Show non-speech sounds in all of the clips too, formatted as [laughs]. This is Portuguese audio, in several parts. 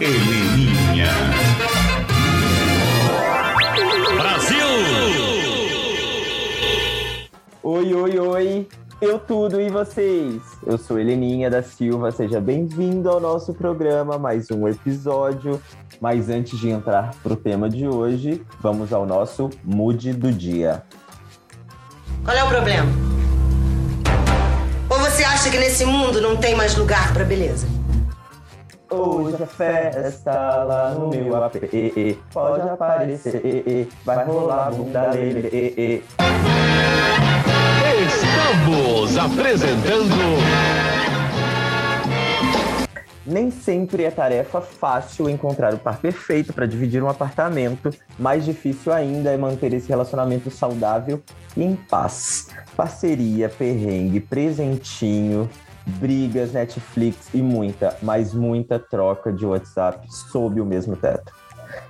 Heleninha. Brasil! Oi, oi, oi! Eu tudo e vocês? Eu sou Heleninha da Silva, seja bem-vindo ao nosso programa, mais um episódio. Mas antes de entrar pro tema de hoje, vamos ao nosso Mood do Dia. Qual é o problema? Acha que nesse mundo não tem mais lugar pra beleza? Hoje a festa lá no meu AP, e, pode aparecer, vai rolar bunda lele, e, e. Estamos apresentando Nem sempre é tarefa fácil encontrar o par perfeito para dividir um apartamento, mais difícil ainda é manter esse relacionamento saudável e em paz. Parceria, perrengue, presentinho, brigas, Netflix e muita, mas muita troca de WhatsApp sob o mesmo teto.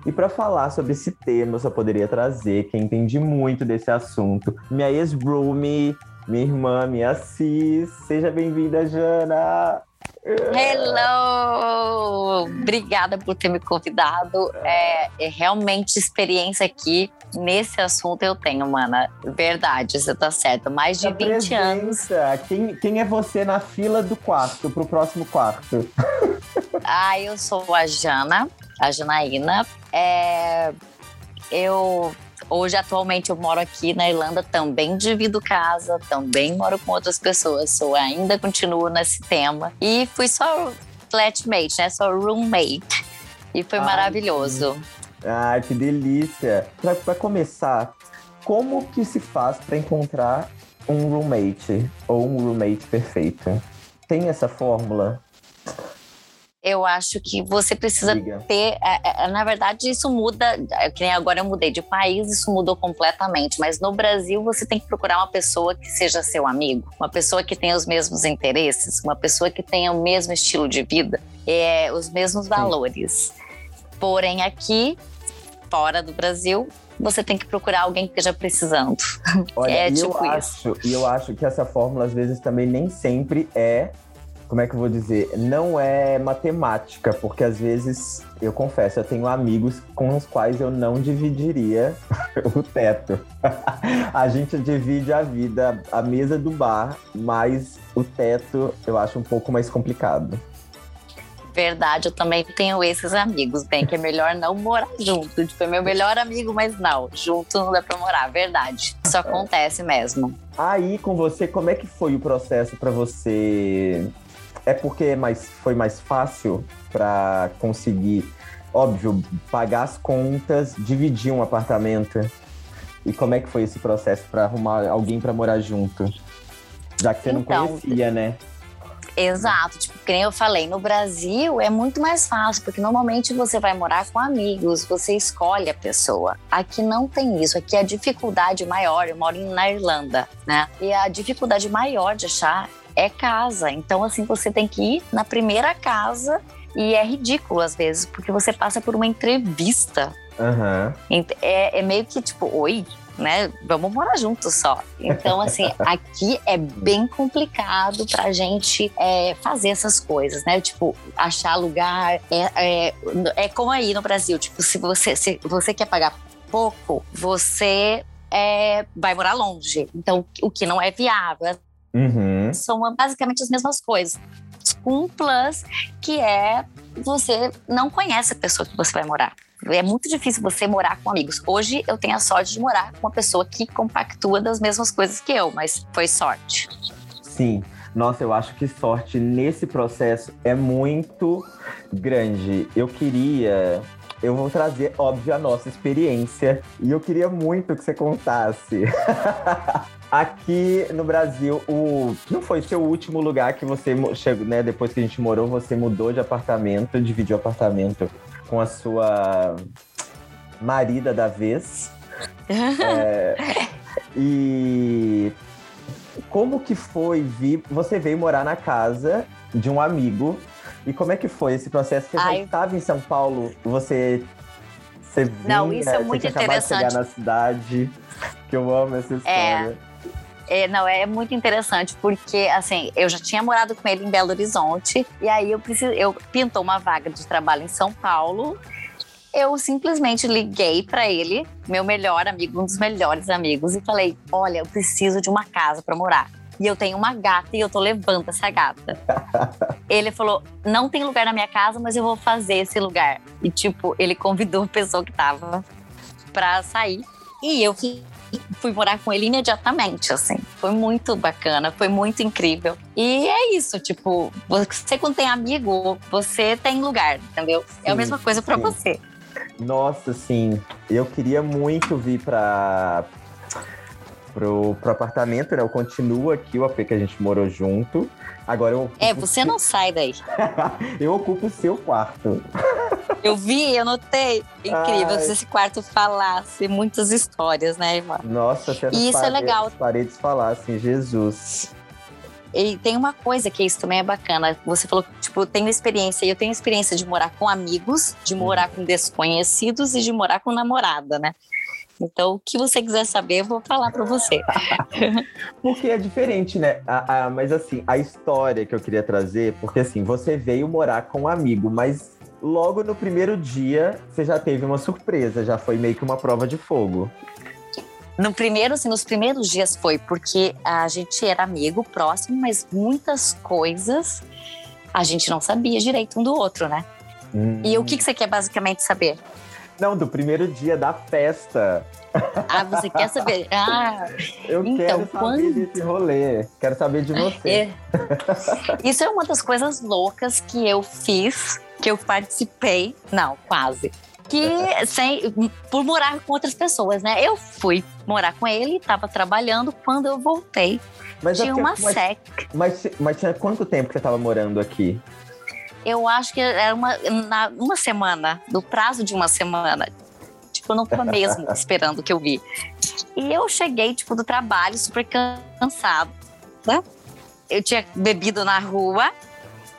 E para falar sobre esse tema, eu só poderia trazer quem entende muito desse assunto, minha ex-roomie, minha irmã, minha cis. Seja bem-vinda, Jana! Hello! Obrigada por ter me convidado. É, é realmente experiência aqui nesse assunto eu tenho, mana. Verdade, você tá certo. Mais de Se 20 anos. apresenta. Quem, quem é você na fila do quarto, pro próximo quarto? [laughs] Ah, eu sou a Jana, a Janaína. É, eu hoje atualmente eu moro aqui na Irlanda, também divido casa, também moro com outras pessoas, sou ainda continuo nesse tema e fui só flatmate, né? Só roommate. E foi Ai, maravilhoso. Ai, que delícia! Pra, pra começar, como que se faz para encontrar um roommate ou um roommate perfeito? Tem essa fórmula? Eu acho que você precisa Diga. ter. é, é, Na verdade, isso muda. é, Que nem agora eu mudei de país, isso mudou completamente. Mas no Brasil, você tem que procurar uma pessoa que seja seu amigo, uma pessoa que tenha os mesmos interesses, uma pessoa que tenha o mesmo estilo de vida, é, os mesmos valores. Porém, aqui, fora do Brasil, você tem que procurar alguém que esteja precisando. Olha, É tipo eu isso. acho, e eu acho que essa fórmula às vezes também nem sempre é, como é que eu vou dizer, não é matemática, porque às vezes, eu confesso, eu tenho amigos com os quais eu não dividiria [laughs] o teto. [laughs] a gente divide a vida, a mesa do bar, mas o teto eu acho um pouco mais complicado. Verdade, eu também tenho esses amigos, bem, que é melhor não morar junto. Tipo, é meu melhor amigo, mas não, junto não dá pra morar, verdade. Isso acontece mesmo. Aí com você, como é que foi o processo para você? É porque é mais, foi mais fácil para conseguir, óbvio, pagar as contas, dividir um apartamento? E como é que foi esse processo para arrumar alguém para morar junto? Já que você não Então, conhecia, né? Exato, tipo, que nem eu falei, no Brasil é muito mais fácil, porque normalmente você vai morar com amigos, você escolhe a pessoa. Aqui não tem isso, aqui a dificuldade maior, eu moro na Irlanda, né? E a dificuldade maior de achar é casa. Então, assim, você tem que ir na primeira casa e é ridículo às vezes, porque você passa por uma entrevista. Ent- É, é meio que tipo, oi, né? Vamos morar juntos só. Então, assim, [laughs] aqui é bem complicado pra gente é, fazer essas coisas, né? Tipo, achar lugar. É, é, é como aí no Brasil, tipo, se você, se você quer pagar pouco, você é, vai morar longe. Então, o que não é viável. Uhum. São basicamente as mesmas coisas. Com um plus, que é você não conhece a pessoa que você vai morar. É muito difícil você morar com amigos. Hoje eu tenho a sorte de morar com uma pessoa que compactua das mesmas coisas que eu, mas foi sorte. Sim. Nossa, eu acho que sorte nesse processo é muito grande. Eu queria. Eu vou trazer, óbvio, a nossa experiência. E eu queria muito que você contasse. [laughs] Aqui no Brasil, o não foi seu último lugar que você chegou, né? Depois que a gente morou, você mudou de apartamento, dividiu apartamento com a sua marida da vez. [laughs] É, e como que foi vir? Você veio morar na casa de um amigo. E como é que foi esse processo? Você já Ai. estava em São Paulo? Você, você vinha, Não, isso é você muito tinha acabado de chegar interessante. na cidade. Que eu amo essa É. história. É, não, é muito interessante, porque assim, eu já tinha morado com ele em Belo Horizonte, e aí eu preciso, eu pintou uma vaga de trabalho em São Paulo. Eu simplesmente liguei para ele, meu melhor amigo, um dos melhores amigos, e falei: Olha, eu preciso de uma casa para morar. E eu tenho uma gata e eu tô levando essa gata. [laughs] ele falou: Não tem lugar na minha casa, mas eu vou fazer esse lugar. E, tipo, ele convidou a pessoa que tava pra sair. E eu fui fui morar com ele imediatamente, assim. Foi muito bacana, foi muito incrível. E é isso, tipo, você quando tem amigo, você tem lugar, entendeu? Sim, é a mesma coisa para você. Nossa, sim. Eu queria muito vir para pro, pro apartamento, né? Eu continuo aqui, o AP que a gente morou junto. Agora eu. É, você não sai daí. [laughs] eu ocupo o seu quarto. [laughs] eu vi, eu notei. Incrível Ai. se esse quarto falasse muitas histórias, né, irmã? Nossa, se e isso paredes, é legal. As paredes falassem, Jesus. E tem uma coisa que isso também é bacana. Você falou tipo, eu tenho experiência. Eu tenho experiência de morar com amigos, de morar uhum. com desconhecidos e de morar com namorada, né? Então, o que você quiser saber, eu vou falar para você. [laughs] porque é diferente, né? A, a, mas assim, a história que eu queria trazer, porque assim, você veio morar com um amigo, mas logo no primeiro dia você já teve uma surpresa, já foi meio que uma prova de fogo. No primeiro, assim, nos primeiros dias foi porque a gente era amigo, próximo, mas muitas coisas a gente não sabia direito um do outro, né? Hum. E o que, que você quer basicamente saber? Não, do primeiro dia da festa. Ah, você quer saber? Ah, eu então, quero saber quando... desse rolê. Quero saber de você. É. Isso é uma das coisas loucas que eu fiz, que eu participei. Não, quase. Que sem, por morar com outras pessoas, né? Eu fui morar com ele, estava trabalhando. Quando eu voltei, mas tinha uma mas, sec. Mas, mas tinha quanto tempo que você estava morando aqui? Eu acho que era uma, na, uma semana, no prazo de uma semana. Tipo, eu não tava [laughs] mesmo esperando que eu vi. E eu cheguei, tipo, do trabalho super cansada. Eu tinha bebido na rua.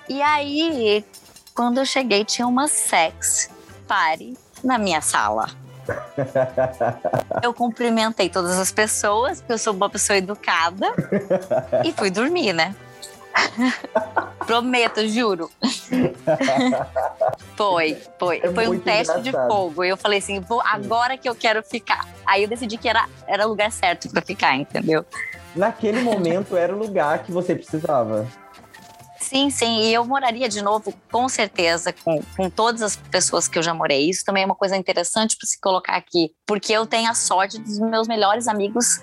E aí, quando eu cheguei, tinha uma sex party na minha sala. [laughs] Eu cumprimentei todas as pessoas, porque eu sou uma pessoa educada, e fui dormir, né? [laughs] Prometo, juro. [laughs] foi, foi. É foi um teste engraçado. de fogo. Eu falei assim, vou agora que eu quero ficar. Aí eu decidi que era, era o lugar certo para ficar, entendeu? Naquele momento era o lugar que você precisava. Sim, sim. E eu moraria de novo, com certeza, com, com todas as pessoas que eu já morei. Isso também é uma coisa interessante para se colocar aqui, porque eu tenho a sorte dos meus melhores amigos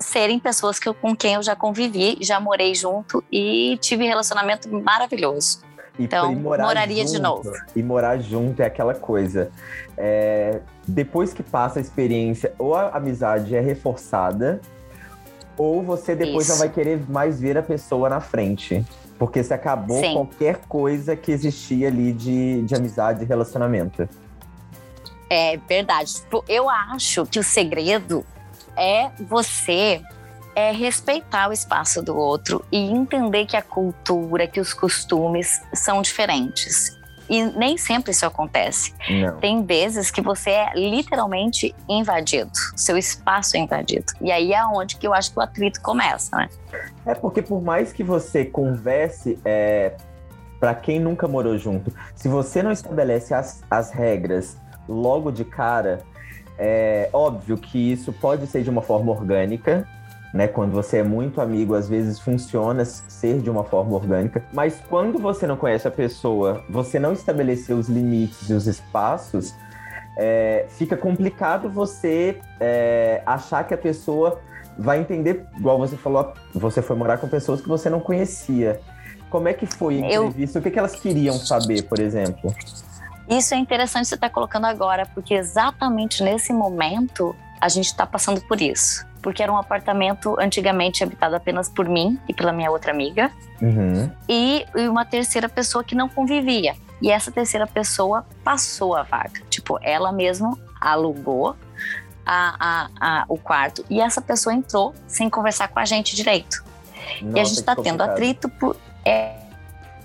serem pessoas que eu, com quem eu já convivi, já morei junto e tive relacionamento maravilhoso. E então, moraria junto, de novo. E morar junto é aquela coisa. É, depois que passa a experiência, ou a amizade é reforçada, ou você depois Isso. já vai querer mais ver a pessoa na frente. Porque você acabou Sim. qualquer coisa que existia ali de, de amizade e relacionamento. É verdade. Tipo, eu acho que o segredo é você é respeitar o espaço do outro e entender que a cultura, que os costumes são diferentes. E nem sempre isso acontece. Não. Tem vezes que você é literalmente invadido, seu espaço é invadido. E aí é onde que eu acho que o atrito começa, né? É porque por mais que você converse, é, para quem nunca morou junto, se você não estabelece as, as regras logo de cara, é óbvio que isso pode ser de uma forma orgânica, né? Quando você é muito amigo, às vezes funciona ser de uma forma orgânica. Mas quando você não conhece a pessoa, você não estabeleceu os limites e os espaços, é, fica complicado você é, achar que a pessoa vai entender, igual você falou, você foi morar com pessoas que você não conhecia. Como é que foi a entrevista? Eu... O que, que elas queriam saber, por exemplo? Isso é interessante você estar tá colocando agora, porque exatamente nesse momento a gente está passando por isso. Porque era um apartamento antigamente habitado apenas por mim e pela minha outra amiga. Uhum. E uma terceira pessoa que não convivia. E essa terceira pessoa passou a vaga. Tipo, ela mesma alugou a, a, a, o quarto e essa pessoa entrou sem conversar com a gente direito. Nossa, e a gente está tendo atrito por. É,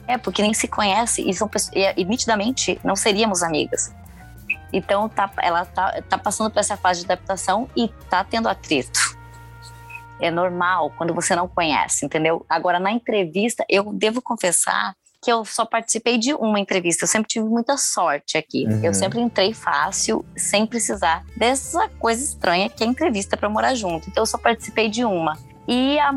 é, porque nem se conhece e, são, e, e nitidamente não seríamos amigas. Então tá, ela tá, tá passando por essa fase de adaptação e tá tendo atrito. é normal quando você não conhece, entendeu? Agora, na entrevista, eu devo confessar que eu só participei de uma entrevista. Eu sempre tive muita sorte aqui. Uhum. Eu sempre entrei fácil, sem precisar dessa coisa estranha que é entrevista para morar junto. Então, eu só participei de uma. E a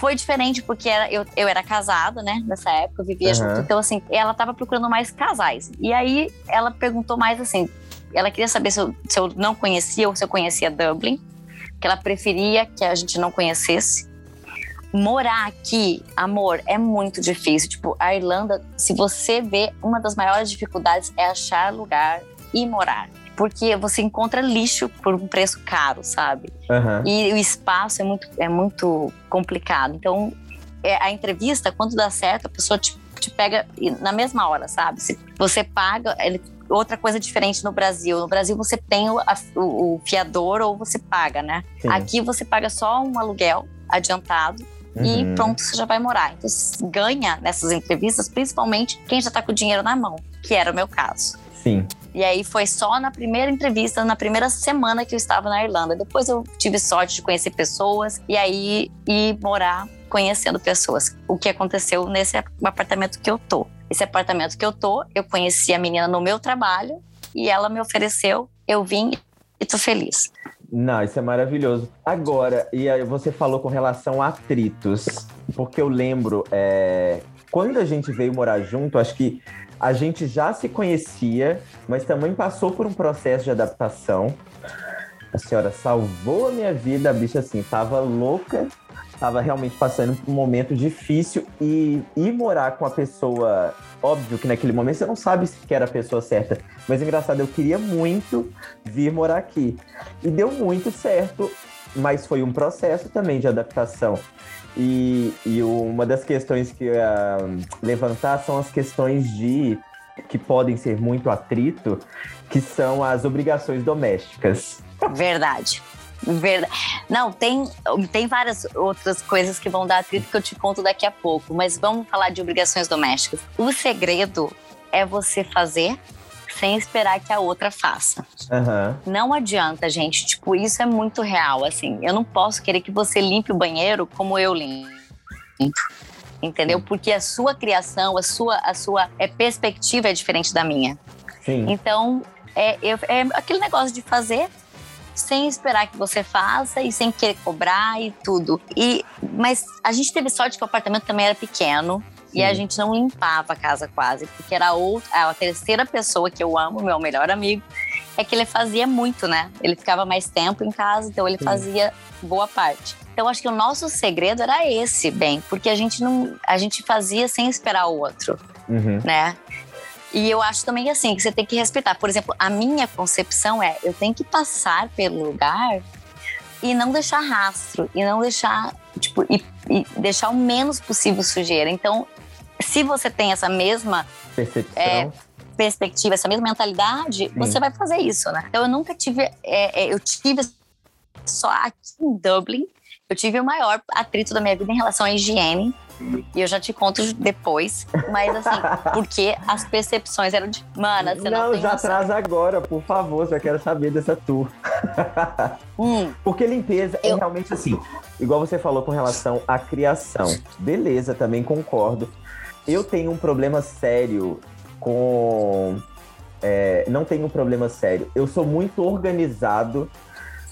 foi diferente porque era, eu, eu era casada, né? Nessa época, eu vivia Uhum. junto. Então, assim, ela tava procurando mais casais. E aí ela perguntou mais assim: ela queria saber se eu, se eu não conhecia ou se eu conhecia Dublin, que ela preferia que a gente não conhecesse. Morar aqui, amor, é muito difícil. Tipo, a Irlanda, se você vê, uma das maiores dificuldades é achar lugar e morar. Porque você encontra lixo por um preço caro, sabe? Aham. E o espaço é muito, é muito complicado. Então, é, a entrevista, quando dá certo, a pessoa te, te pega e- na mesma hora, sabe? Se você paga. ele- outra coisa diferente no Brasil. No Brasil, você tem o, a- o- fiador ou você paga, né? Sim. Aqui, você paga só um aluguel adiantado e Uhum. pronto, você já vai morar. Então, ganha nessas entrevistas, principalmente quem já tá com o dinheiro na mão, que era o meu caso. Sim. E aí foi só na primeira entrevista, na primeira semana que eu estava na Irlanda. Depois eu tive sorte de conhecer pessoas e aí ir morar conhecendo pessoas. O que aconteceu nesse apartamento que eu tô. Esse apartamento que eu tô, eu conheci a menina no meu trabalho e ela me ofereceu, eu vim e tô feliz. Não, isso é maravilhoso. Agora, e você falou com relação a atritos, porque eu lembro, é, quando a gente veio morar junto, acho que a gente já se conhecia, mas também passou por um processo de adaptação. A senhora salvou a minha vida, a bicha assim, tava louca, tava realmente passando por um momento difícil e ir morar com a pessoa, óbvio que naquele momento você não sabe se que era a pessoa certa, mas engraçado, eu queria muito vir morar aqui. E deu muito certo, mas foi um processo também de adaptação. E, e uma das questões que ia levantar são as questões de que podem ser muito atrito, que são as obrigações domésticas. Verdade. Verdade. Não, tem, tem várias outras coisas que vão dar atrito que eu te conto daqui a pouco, mas vamos falar de obrigações domésticas. O segredo é você fazer sem esperar que a outra faça. Aham. Não adianta, gente. Tipo, isso é muito real, assim. Eu não posso querer que você limpe o banheiro como eu limpo. Entendeu? Porque a sua criação, a sua, a sua é, perspectiva é diferente da minha. Sim. Então, é, eu- é aquele negócio de fazer sem esperar que você faça e sem querer cobrar e tudo. E, mas a gente teve sorte que o apartamento também era pequeno. E a Sim. gente não limpava a casa quase, porque era outra, a terceira pessoa que eu amo, meu melhor amigo, é que ele fazia muito, né? Ele ficava mais tempo em casa, então ele Sim. fazia boa parte. Então acho que o nosso segredo era esse, bem, porque a gente não, a gente fazia sem esperar o outro Uhum. né? E eu acho também assim que você tem que respeitar. Por exemplo, a minha concepção é eu tenho que passar pelo lugar e não deixar rastro e não deixar tipo e, e deixar o menos possível sujeira. Então, se você tem essa mesma Percepção. É. perspectiva, essa mesma mentalidade, você vai fazer isso, né? Então eu nunca tive, é, é, eu tive só aqui em Dublin, eu tive o maior atrito da minha vida em relação à higiene. E eu já te conto depois, mas assim, [laughs] porque as percepções eram de. Mana, você não, não, tem já noção. traz agora, por favor, já quero saber dessa tour. Hum, [laughs] Porque limpeza é Eu- realmente assim, igual você falou com relação à criação. Beleza, também concordo. Eu tenho um problema sério com. é, não tenho um problema sério. Eu sou muito organizado,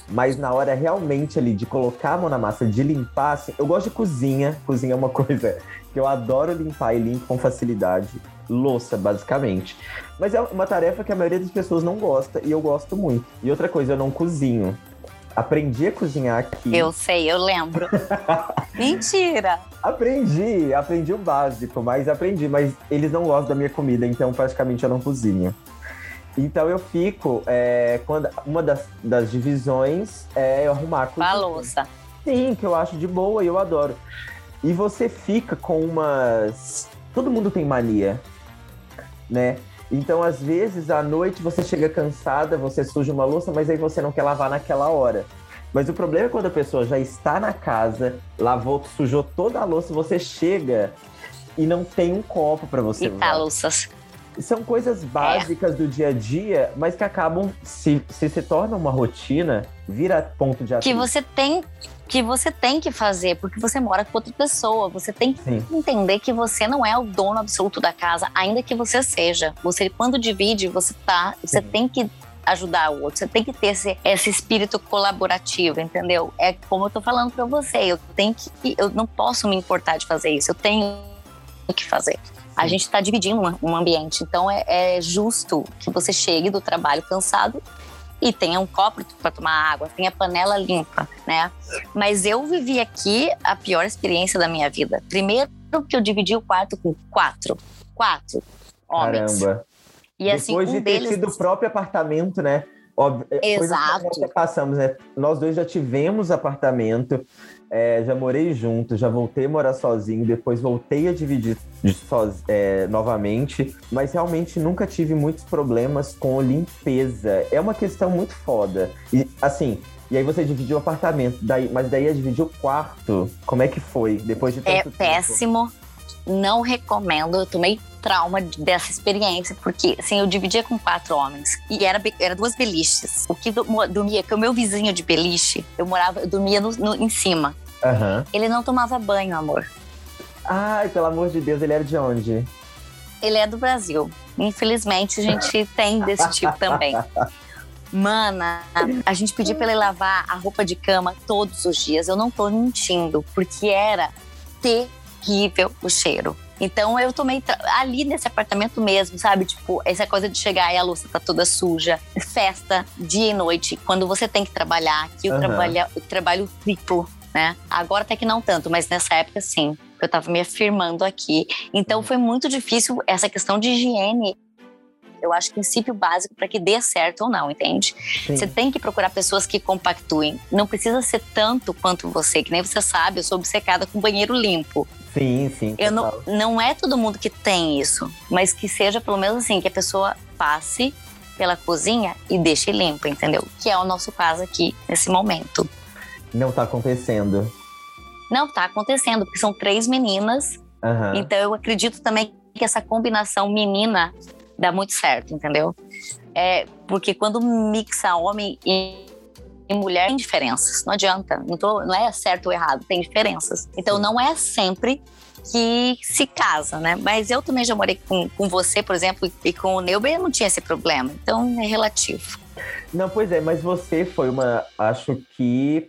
mas na hora realmente ali de colocar a mão na massa, de limpar, assim, eu gosto de cozinha. Cozinha é uma [laughs] coisa que eu adoro limpar e limpo com facilidade. Louça, basicamente. Mas é uma tarefa que a maioria das pessoas não gosta e eu gosto muito. E outra coisa, eu não cozinho. Aprendi a cozinhar aqui. eu sei, eu lembro. [laughs] Mentira! Aprendi, aprendi o básico, mas aprendi. Mas eles não gostam da minha comida, então praticamente eu não cozinho. Então eu fico, é, quando uma das, das divisões é eu arrumar a Com a cozinha. louça. Sim, que eu acho de boa e eu adoro. E você fica com umas. Todo mundo tem mania, né? Então, às vezes, à noite você chega cansada, você suja uma louça, mas aí você não quer lavar naquela hora. Mas o problema é quando a pessoa já está na casa, lavou, sujou toda a louça, você chega e não tem um copo para você E tá, usar. louças. são coisas básicas do dia a dia, mas que acabam, se, se se torna uma rotina, vira ponto de que atenção. você tem que você tem que fazer porque você mora com outra pessoa. Você tem que Sim. entender que você não é o dono absoluto da casa, ainda que você seja. Você quando divide, você tá, você Sim. tem que ajudar o outro. Você tem que ter esse, esse espírito colaborativo, entendeu? É como eu tô falando pra você, eu tenho que eu não posso me importar de fazer isso. Eu tenho que fazer. A gente está dividindo um- um ambiente, então é, é justo que você chegue do trabalho cansado e tenha um copo para tomar água, tenha panela limpa, né? Mas eu vivi aqui a pior experiência da minha vida. Primeiro que eu dividi o quarto com quatro, quatro homens. Caramba. E assim, Depois um de ter deles sido o próprio apartamento, né? Óbvio, é, que Exato. nós já passamos, né? Nós dois já tivemos apartamento, é, já morei junto, já voltei a morar sozinho, depois voltei a dividir é, novamente, mas realmente nunca tive muitos problemas com limpeza. É uma questão muito foda. E assim, e aí você dividiu o apartamento, daí, mas daí ia dividir o quarto. Como é que foi? Depois de tanto é tempo? Não recomendo. Eu tomei trauma dessa experiência, porque assim, eu dividia com quatro homens e era, era duas beliches. O que dormia, que o meu vizinho de beliche, eu morava, eu dormia no- no- em cima. Aham. Ele não tomava banho, amor. Ai, pelo amor de Deus, ele era de onde? Ele é do Brasil. Infelizmente, a gente [laughs] tem desse tipo também. Mana, a gente pedia pra ele lavar a roupa de cama todos os dias. Eu não tô mentindo, porque era terrível o cheiro. Então eu tomei ali nesse apartamento mesmo, sabe? Tipo, essa coisa de chegar e a louça tá toda suja, festa dia e noite, quando você tem que trabalhar, que eu, Aham. trabalha, eu trabalho triplo, né? Agora até que não tanto, mas nessa época sim. Eu tava me afirmando aqui. Então foi muito difícil essa questão de higiene. Eu acho princípio básico para que dê certo ou não, entende? Sim. Você tem que procurar pessoas que compactuem. Não precisa ser tanto quanto você, que nem você sabe, eu sou obcecada com banheiro limpo. Sim, sim. Eu não, não é todo mundo que tem isso, mas que seja pelo menos assim, que a pessoa passe pela cozinha e deixe limpo, entendeu? Que é o nosso caso aqui nesse momento. Não tá acontecendo. Não tá acontecendo, porque são três meninas, Aham. então eu acredito também que essa combinação menina dá muito certo, entendeu? É, porque quando mixa homem e, mulher, tem diferenças. Não adianta. Não, tô- não é certo ou errado, tem diferenças. Então não é sempre que se casa, né? Mas eu também já morei com, com você, por exemplo, e com o Neuber, eu não tinha esse problema. Então é relativo. Não, pois é, mas você foi uma. Acho que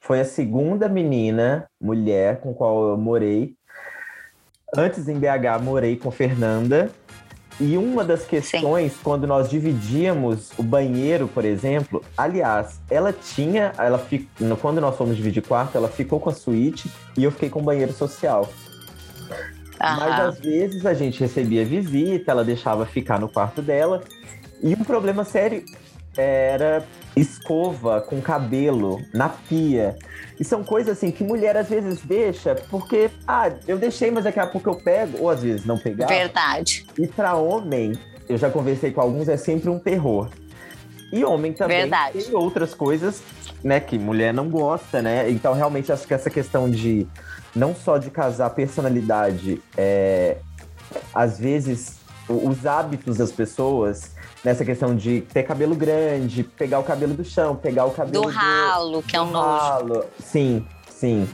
foi a segunda menina, mulher, com qual eu morei. Antes em BH, morei com Fernanda. E uma das questões, quando nós dividíamos o banheiro, por exemplo, aliás, ela tinha, ela quando nós fomos dividir quarto, ela ficou com a suíte e eu fiquei com o banheiro social. Mas Aham. às vezes a gente recebia visita, ela deixava ficar no quarto dela. E um problema sério era escova com cabelo na pia. E são coisas assim que mulher às vezes deixa porque, ah, eu deixei, mas daqui a pouco eu pego, ou às vezes não pegar. Verdade. E pra homem, eu já conversei com alguns, é sempre um terror. E homem também Verdade. tem outras coisas, né, que mulher não gosta, né? Então, realmente, acho que essa questão de não só de casar personalidade, é, às vezes os hábitos das pessoas, nessa questão de ter cabelo grande, pegar o cabelo do chão, pegar o cabelo Do ralo, que é um do nojo. ralo. Sim, sim.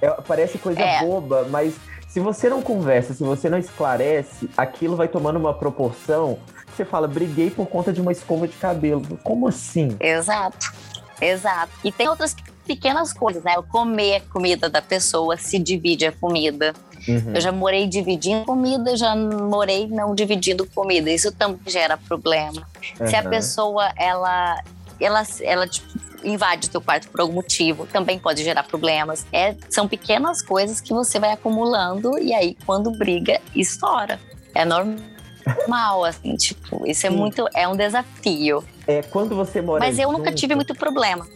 É, parece coisa É. boba, mas se você não conversa, se você não esclarece, aquilo vai tomando uma proporção que você fala, briguei por conta de uma escova de cabelo. Como assim? Exato, exato. E tem outras pequenas coisas, né? Comer a comida da pessoa, se divide a comida. Uhum. Eu já morei dividindo comida, já morei não dividindo comida. Isso também gera problema. Se a Aham. pessoa, ela, ela, ela tipo, invade teu quarto por algum motivo, também pode gerar problemas. É, são pequenas coisas que você vai acumulando e aí quando briga, estoura. É normal, [laughs] assim, tipo, isso é muito, é um desafio. É, quando você mora Mas eu nunca junto- tive muito problema.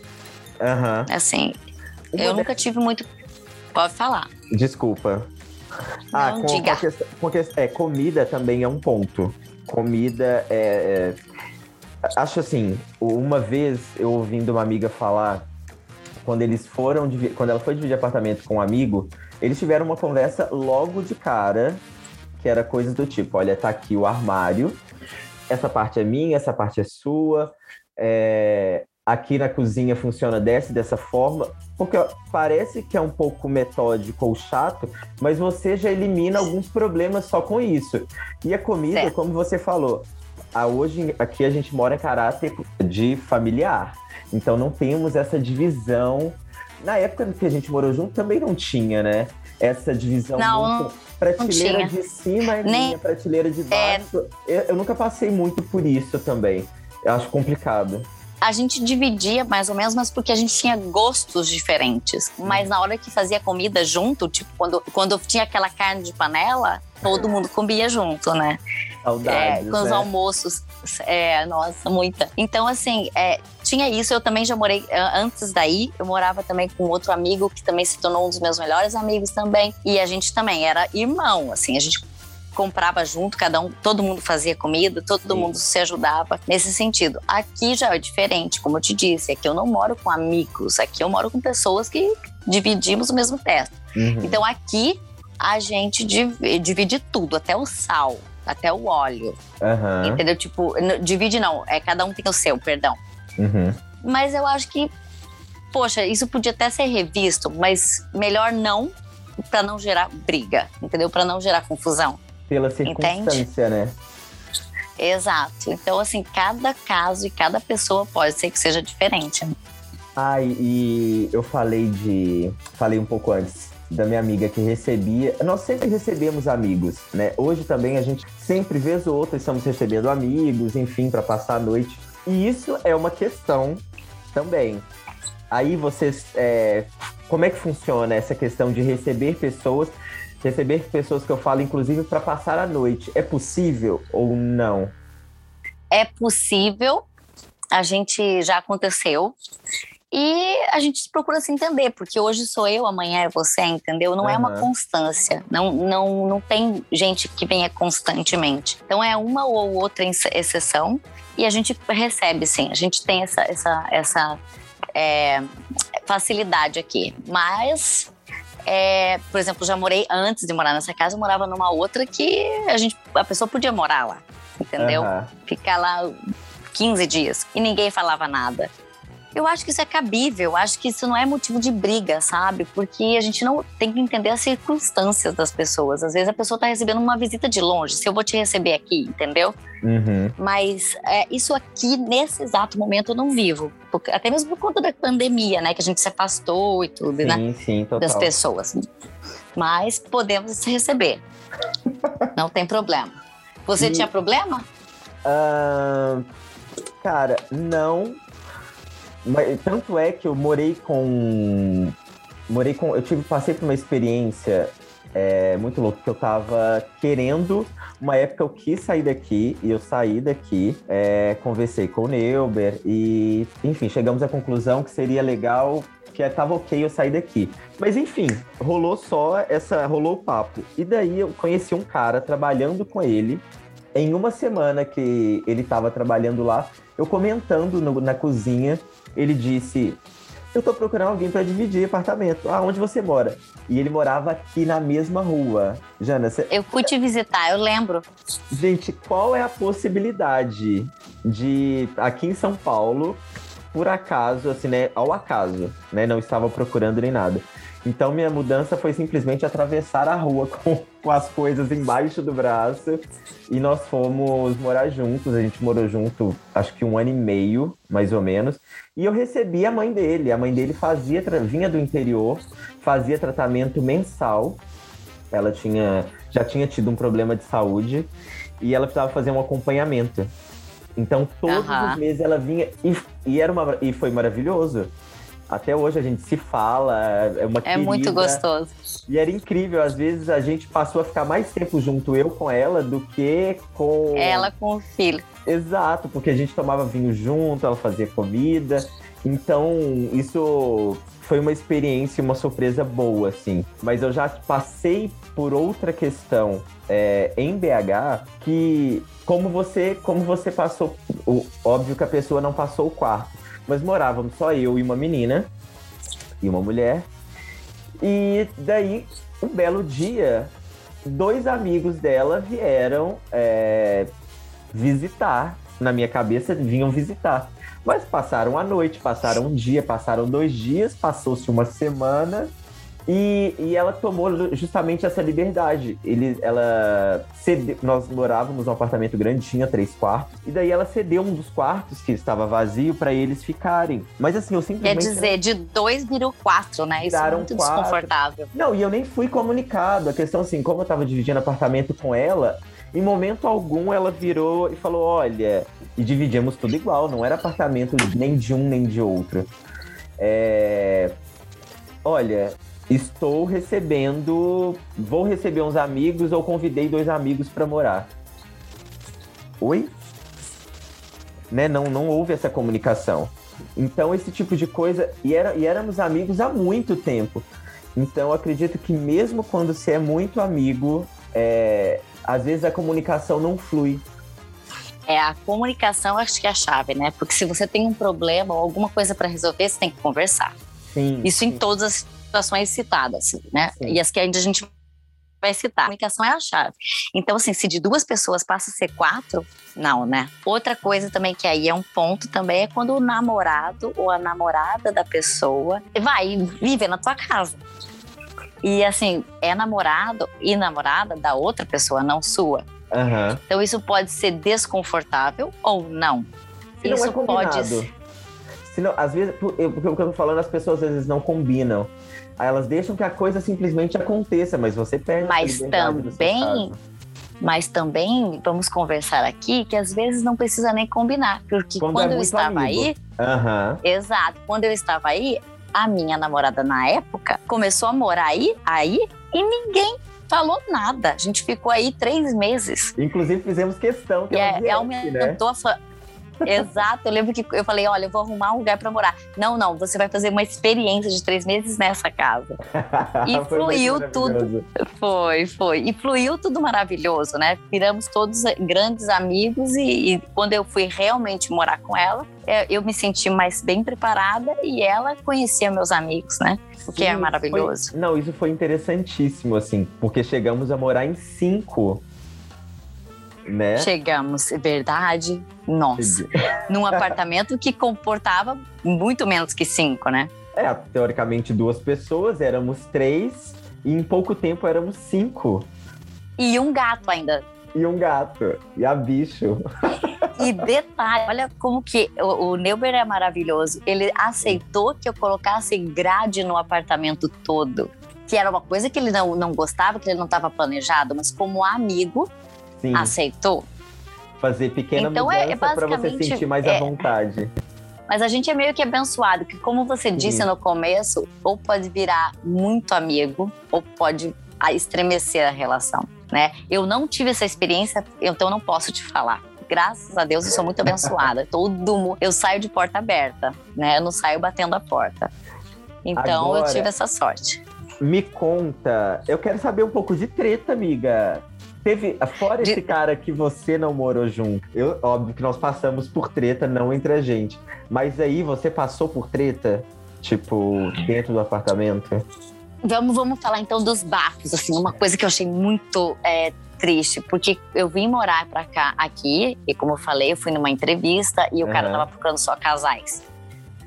Aham. Assim, Uma eu de- nunca tive muito. Pode falar. Desculpa. Ah, Não, com, diga. com a questão, com questão- é, comida também é um ponto. Comida é, é- Acho assim, uma vez eu ouvindo uma amiga falar, quando eles foram. Quando ela foi dividir apartamento com um amigo, eles tiveram uma conversa logo de cara. que era coisas do tipo: olha, tá aqui o armário, essa parte é minha, essa parte é sua. É, aqui na cozinha funciona dessa e dessa forma, porque parece que é um pouco metódico ou chato, mas você já elimina alguns problemas só com isso. E a comida, Certo. como você falou, a hoje aqui a gente mora em caráter de familiar, então não temos essa divisão. Na época que a gente morou junto também não tinha, né? Essa divisão Não, muito prateleira tinha. de cima é Nem- minha, prateleira de É. baixo. Eu, eu nunca passei muito por isso também. Eu acho complicado. A gente dividia mais ou menos, mas porque a gente tinha gostos diferentes. Mas na hora que fazia comida junto, tipo, quando, quando tinha aquela carne de panela, todo mundo comia junto, né? É, Saudades, com os né? almoços. É, nossa, muita. Então, assim, é, tinha isso. Eu também já morei, antes daí, eu morava também com outro amigo que também se tornou um dos meus melhores amigos também. E a gente também era irmão, assim, a gente comprava junto, cada um, todo mundo fazia comida, todo Sim. mundo se ajudava nesse sentido. Aqui já é diferente, como eu te disse, aqui eu não moro com amigos, aqui eu moro com pessoas que dividimos o mesmo teto. Uhum. Então aqui a gente div- divide tudo, até o sal, até o óleo. Aham. Entendeu? Tipo, divide não, é cada um tem o seu, perdão. Uhum. Mas eu acho que, poxa, isso podia até ser revisto, mas melhor não, pra não gerar briga, entendeu? Pra não gerar confusão. Pela circunstância, né? Exato. Então, assim, cada caso e cada pessoa pode ser que seja diferente. Ai, e eu falei de. Falei um pouco antes da minha amiga que recebia. Nós sempre recebemos amigos, né? Hoje também a gente sempre, vez ou outra, estamos recebendo amigos, enfim, para passar a noite. E isso é uma questão também. Aí vocês. é, como é que funciona essa questão de receber pessoas? Receber pessoas que eu falo, inclusive, para passar a noite. É possível ou não? É possível, a gente já aconteceu. E a gente procura se entender, porque hoje sou eu, amanhã é você, entendeu? Não é uma constância. Não, não, não tem gente que venha constantemente. Então é uma ou outra ex- exceção e a gente recebe, sim. A gente tem essa, essa, essa é, facilidade aqui. Mas, é, por exemplo, já morei antes de morar nessa casa, eu morava numa outra que a, gente, a pessoa podia morar lá, entendeu? Aham. ficar lá 15 dias e ninguém falava nada. Eu acho que isso é cabível, acho que isso não é motivo de briga, sabe? Porque a gente não tem que entender as circunstâncias das pessoas. Às vezes a pessoa tá recebendo uma visita de longe, se eu vou te receber aqui, entendeu? Uhum. Mas é, isso aqui, nesse exato momento, eu não vivo. Porque- até mesmo por conta da pandemia, né? Que a gente se afastou e tudo, né? Sim, sim, total. Das pessoas. Mas podemos se receber. não tem problema. Você E- tinha problema? Ah, cara, não. Tanto é que eu morei com. Morei com. Eu tive, passei por uma experiência é, muito louca, que eu tava querendo. Uma época eu quis sair daqui e eu saí daqui, é, conversei com o Neuber e, enfim, chegamos à conclusão que seria legal, que é, tava ok eu sair daqui. Mas enfim, rolou só essa. rolou o papo. E daí eu conheci um cara trabalhando com ele em uma semana que ele estava trabalhando lá, eu comentando no- na cozinha, ele disse: Eu tô procurando alguém para dividir apartamento. Ah, onde você mora? E ele morava aqui na mesma rua. Jana, Eu fui te visitar, eu lembro. gente, qual é a possibilidade de aqui em São Paulo, por acaso, assim, né? Ao acaso, né? Não estava procurando nem nada. Então minha mudança foi simplesmente atravessar a rua [laughs] com, com as coisas embaixo do braço e nós fomos morar juntos. A gente morou junto, acho que um ano e meio, mais ou menos. E eu recebi a mãe dele. A mãe dele fazia, vinha do interior, fazia tratamento mensal. Ela tinha, já tinha tido um problema de saúde e ela precisava fazer um acompanhamento. Então todos os meses ela vinha e, e era uma, e foi maravilhoso. Até hoje a gente se fala, é uma É muito querida. gostoso. E era incrível, às vezes a gente passou a ficar mais tempo junto eu com ela do que com Ela com o filho. Exato, porque a gente tomava vinho junto, ela fazia comida. Então, isso foi uma experiência, uma surpresa boa, assim. Mas eu já passei por outra questão é, em BH que, como você, como você passou, o, óbvio que a pessoa não passou o quarto, mas morávamos só eu e uma menina e uma mulher. E daí, um belo dia, dois amigos dela vieram é, visitar. Na minha cabeça, vinham visitar. Mas passaram a noite, passaram um dia, passaram dois dias, passou-se uma semana e, e ela tomou justamente essa liberdade. Ele, ela cedeu, nós morávamos num apartamento grande, tinha três quartos, e daí ela cedeu um dos quartos que estava vazio para eles ficarem. Mas assim, eu simplesmente. Quer dizer, de dois virou quatro, né? Isso é muito quatro. desconfortável. Não, e eu nem fui comunicado. A questão assim, como eu tava dividindo apartamento com ela, em momento algum ela virou e falou: olha, e dividíamos tudo igual, não era apartamento nem de um nem de outro. É... Olha, estou recebendo, vou receber uns amigos ou convidei dois amigos para morar. Oi? Né? Não, não houve essa comunicação. Então, esse tipo de coisa. E, era, e éramos amigos há muito tempo. Então, acredito que mesmo quando você é muito amigo, é, às vezes a comunicação não flui. É, a comunicação acho que é a chave, né? Porque se você tem um problema ou alguma coisa para resolver, você tem que conversar. Sim, Isso sim. em todas as situações citadas, né? Sim. E as que ainda a gente vai citar. A comunicação é a chave. Então, assim, se de duas pessoas passa a ser quatro, não, né? Outra coisa também que aí é um ponto também é quando o namorado ou a namorada da pessoa vai viver na tua casa. E assim, é namorado e namorada da outra pessoa, não sua. Aham. Então isso pode ser desconfortável ou não. Se não isso é combinado. pode Se não, às vezes, o que eu tô falando, as pessoas às vezes não combinam. Aí elas deixam que a coisa simplesmente aconteça, mas você perde Mas também-. Mas também vamos conversar aqui que às vezes não precisa nem combinar, porque Quando quando, é eu estava amigo. aí, Aham. exato, quando eu estava aí, a minha namorada na época começou a morar aí, aí e ninguém falou nada. A gente ficou aí três meses. Inclusive fizemos questão que E ela é, viesse, né? aumentou a fa- Exato, eu lembro que eu falei, olha, eu vou arrumar um lugar para morar. Não, não, você vai fazer uma experiência de três meses nessa casa. [laughs] E fluiu maravilhoso. Foi, foi. E fluiu tudo maravilhoso, né? Viramos todos grandes amigos e, e quando eu fui realmente morar com ela, é, eu me senti mais bem preparada e ela conhecia meus amigos, né? O que é Sim, maravilhoso. foi- não, isso foi interessantíssimo, assim, porque chegamos a morar em cinco, né? Chegamos, é verdade? Nossa, [laughs] num apartamento que comportava muito menos que cinco, né? É, teoricamente duas pessoas, éramos três, e em pouco tempo éramos cinco. E um gato ainda. E um gato, e a bicho. [laughs] E detalhe, olha como que o, o Neuber é maravilhoso. Ele aceitou que eu colocasse grade no apartamento todo. Que era uma coisa que ele não, não gostava, que ele não estava planejado, mas como amigo, Sim, aceitou. fazer pequena Então, é- é mudança pra você sentir mais é. à vontade. Mas a gente é meio que abençoado, que como você disse no começo, ou pode virar muito amigo, ou pode ah, estremecer a relação, né? Eu não tive essa experiência, então não posso te falar. Graças a Deus eu sou muito abençoada. [laughs] Todo mundo, eu saio de porta aberta, né? Eu não saio batendo a porta. Então Agora- eu tive essa sorte. Me conta, eu quero saber um pouco de treta, amiga. Teve, fora De- esse cara que você não morou junto, eu, óbvio que nós passamos por treta, não entre a gente. Mas aí você passou por treta, tipo, dentro do apartamento? Vamos, vamos falar então dos bafos, assim, uma coisa que eu achei muito é, triste, porque eu vim morar pra cá, aqui, e como eu falei, eu fui numa entrevista e o cara Aham. tava procurando só casais.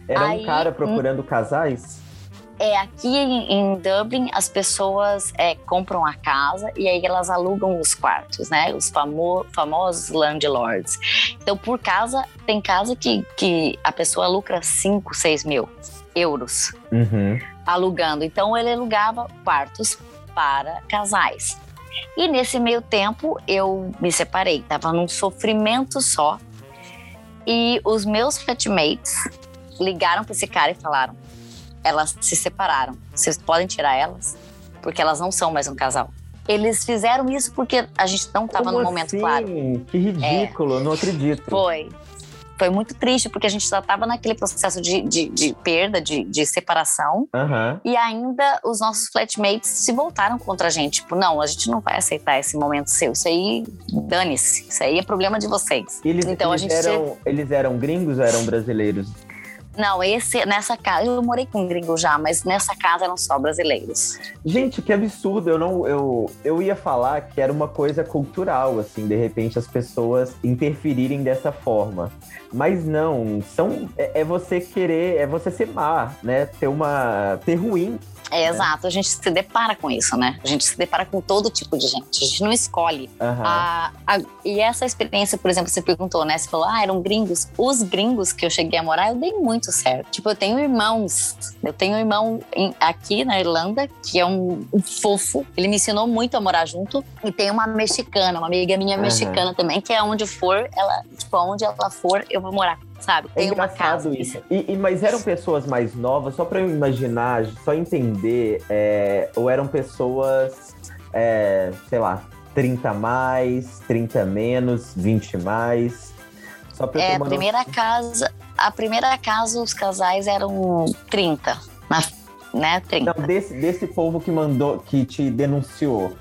Era um Aí, cara procurando casais? É, aqui em, em Dublin, as pessoas é, compram a casa e aí elas alugam os quartos, né? Os famo famosos landlords. Então, por casa, tem casa que, que a pessoa lucra 5, 6 mil euros Uhum. alugando. Então, ele alugava quartos para casais. E nesse meio tempo, eu me separei. Tava num sofrimento só. E os meus flatmates ligaram para esse cara e falaram: elas se separaram. Vocês podem tirar elas? Porque elas não são mais um casal. Eles fizeram isso porque a gente não estava no momento assim? claro. Que ridículo, eu não acredito. Foi. Foi muito triste, porque a gente já estava naquele processo de, de, de perda, de, de separação. Aham. E ainda os nossos flatmates se voltaram contra a gente. Tipo, não, a gente não vai aceitar esse momento seu. Isso aí, dane-se. Isso aí é problema de vocês. Eles, Então, a eles gente- eram, eles eram gringos ou eram brasileiros? Não, esse, nessa casa, eu morei com gringo já, mas nessa casa eram só brasileiros. Gente, que absurdo. Eu não, eu, eu ia falar que era uma coisa cultural, assim, de repente as pessoas interferirem dessa forma. Mas não, são é, é você querer, é você ser má, né? Ter uma ter ruim é, exato. A gente se depara com isso, né? A gente se depara com todo tipo de gente. A gente não escolhe. Uhum. A, a, e essa experiência, por exemplo, você perguntou, né? Você falou, ah, eram gringos. Os gringos que eu cheguei a morar, eu dei muito certo. Tipo, eu tenho irmãos. Eu tenho um irmão em, aqui na Irlanda, que é um, um, fofo. Ele me ensinou muito a morar junto. E tem uma mexicana, uma amiga minha uhum. mexicana também, que é onde for, ela, tipo, onde ela for, eu vou morar sabe? É Tem uma casa. isso. E, e, mas eram pessoas mais novas, só para eu imaginar, só entender, é, ou eram pessoas, é, sei lá, 30 mais, 30 menos, 20 mais? Só pra é, a primeira casa, a primeira casa os casais eram 30, na, né? 30. Não, desse, desse povo que mandou, que te denunciou.